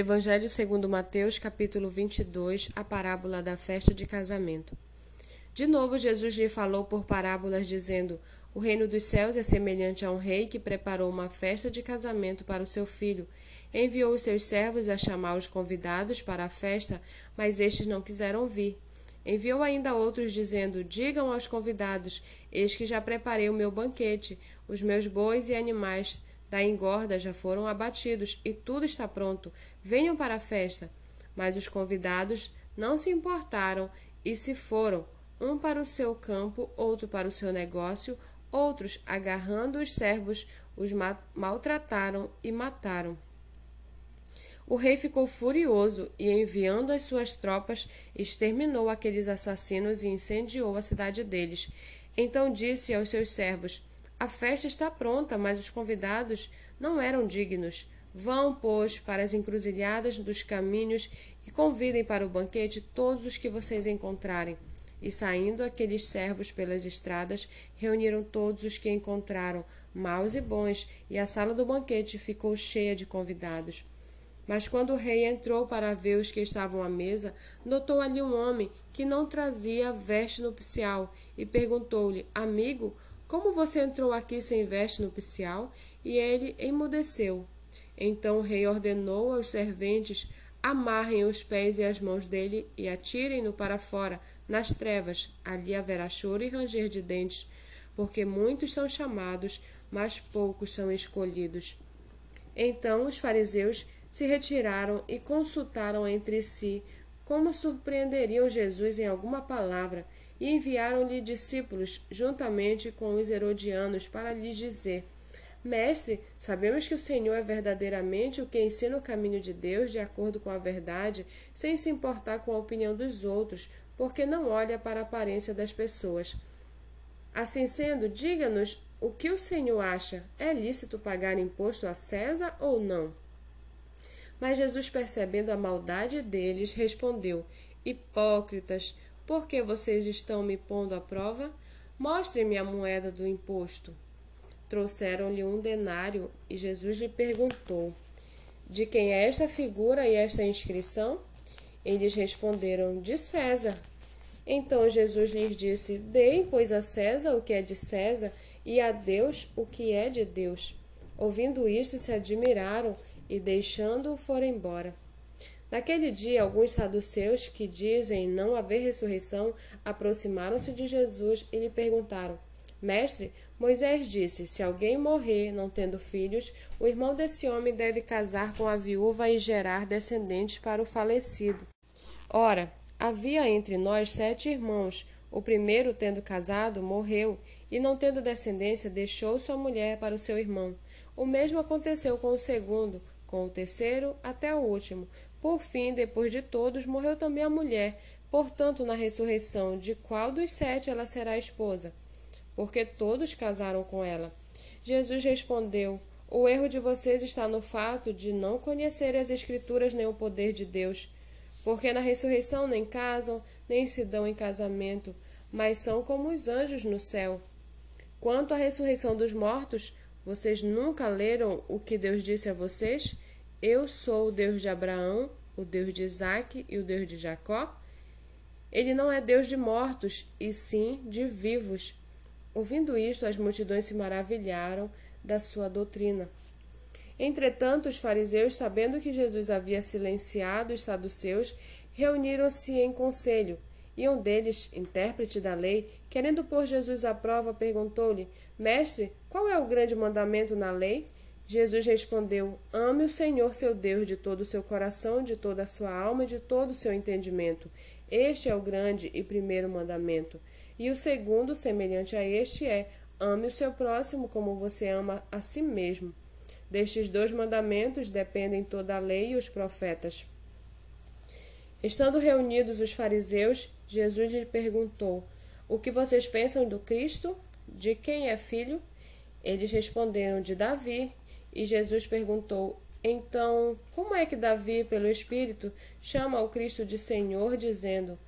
Evangelho segundo Mateus, capítulo 22, a parábola da festa de casamento. De novo Jesus lhe falou por parábolas dizendo: O reino dos céus é semelhante a um rei que preparou uma festa de casamento para o seu filho. Enviou os seus servos a chamar os convidados para a festa, mas estes não quiseram vir. Enviou ainda outros dizendo: Digam aos convidados: Eis que já preparei o meu banquete, os meus bois e animais da engorda já foram abatidos e tudo está pronto. Venham para a festa. Mas os convidados não se importaram e se foram, um para o seu campo, outro para o seu negócio, outros, agarrando os servos, os maltrataram e mataram. O rei ficou furioso e, enviando as suas tropas, exterminou aqueles assassinos e incendiou a cidade deles. Então disse aos seus servos: a festa está pronta, mas os convidados não eram dignos. Vão, pois, para as encruzilhadas dos caminhos e convidem para o banquete todos os que vocês encontrarem. E saindo aqueles servos pelas estradas, reuniram todos os que encontraram, maus e bons, e a sala do banquete ficou cheia de convidados. Mas quando o rei entrou para ver os que estavam à mesa, notou ali um homem que não trazia veste nupcial e perguntou-lhe: Amigo, como você entrou aqui sem veste nupcial? E ele emudeceu. Então o rei ordenou aos serventes: amarrem os pés e as mãos dele e atirem-no para fora, nas trevas. Ali haverá choro e ranger de dentes, porque muitos são chamados, mas poucos são escolhidos. Então os fariseus se retiraram e consultaram entre si como surpreenderiam Jesus em alguma palavra e enviaram-lhe discípulos juntamente com os herodianos para lhes dizer: Mestre, sabemos que o Senhor é verdadeiramente o que ensina o caminho de Deus de acordo com a verdade, sem se importar com a opinião dos outros, porque não olha para a aparência das pessoas. Assim sendo, diga-nos o que o Senhor acha: é lícito pagar imposto a César ou não? Mas Jesus, percebendo a maldade deles, respondeu: Hipócritas, por que vocês estão me pondo à prova? Mostrem-me a moeda do imposto. Trouxeram-lhe um denário e Jesus lhe perguntou: De quem é esta figura e esta inscrição? Eles responderam: De César. Então Jesus lhes disse: Deem, pois, a César o que é de César e a Deus o que é de Deus. Ouvindo isto, se admiraram e, deixando-o, foram embora. Naquele dia, alguns saduceus que dizem não haver ressurreição aproximaram-se de Jesus e lhe perguntaram: Mestre, Moisés disse: Se alguém morrer não tendo filhos, o irmão desse homem deve casar com a viúva e gerar descendentes para o falecido. Ora, havia entre nós sete irmãos. O primeiro, tendo casado, morreu, e não tendo descendência, deixou sua mulher para o seu irmão. O mesmo aconteceu com o segundo, com o terceiro até o último. Por fim, depois de todos, morreu também a mulher. Portanto, na ressurreição, de qual dos sete ela será esposa? Porque todos casaram com ela. Jesus respondeu: O erro de vocês está no fato de não conhecerem as Escrituras nem o poder de Deus. Porque na ressurreição nem casam, nem se dão em casamento, mas são como os anjos no céu. Quanto à ressurreição dos mortos, vocês nunca leram o que Deus disse a vocês? Eu sou o Deus de Abraão, o Deus de Isaac e o Deus de Jacó? Ele não é Deus de mortos, e sim de vivos. Ouvindo isto, as multidões se maravilharam da sua doutrina. Entretanto, os fariseus, sabendo que Jesus havia silenciado os saduceus, reuniram-se em conselho. E um deles, intérprete da lei, querendo pôr Jesus à prova, perguntou-lhe: Mestre, qual é o grande mandamento na lei? Jesus respondeu: Ame o Senhor seu Deus de todo o seu coração, de toda a sua alma e de todo o seu entendimento. Este é o grande e primeiro mandamento. E o segundo, semelhante a este, é: Ame o seu próximo como você ama a si mesmo. Destes dois mandamentos dependem toda a lei e os profetas. Estando reunidos os fariseus, Jesus lhe perguntou: O que vocês pensam do Cristo? De quem é filho? Eles responderam: De Davi. E Jesus perguntou: Então, como é que Davi, pelo Espírito, chama o Cristo de Senhor, dizendo: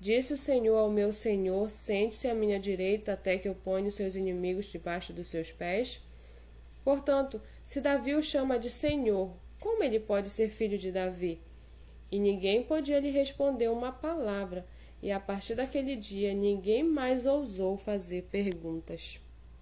Disse o Senhor ao meu Senhor: Sente-se à minha direita até que eu ponha os seus inimigos debaixo dos seus pés? Portanto, se Davi o chama de Senhor, Como ele pode ser filho de Davi? E ninguém podia lhe responder uma palavra, e a partir daquele dia ninguém mais ousou fazer perguntas.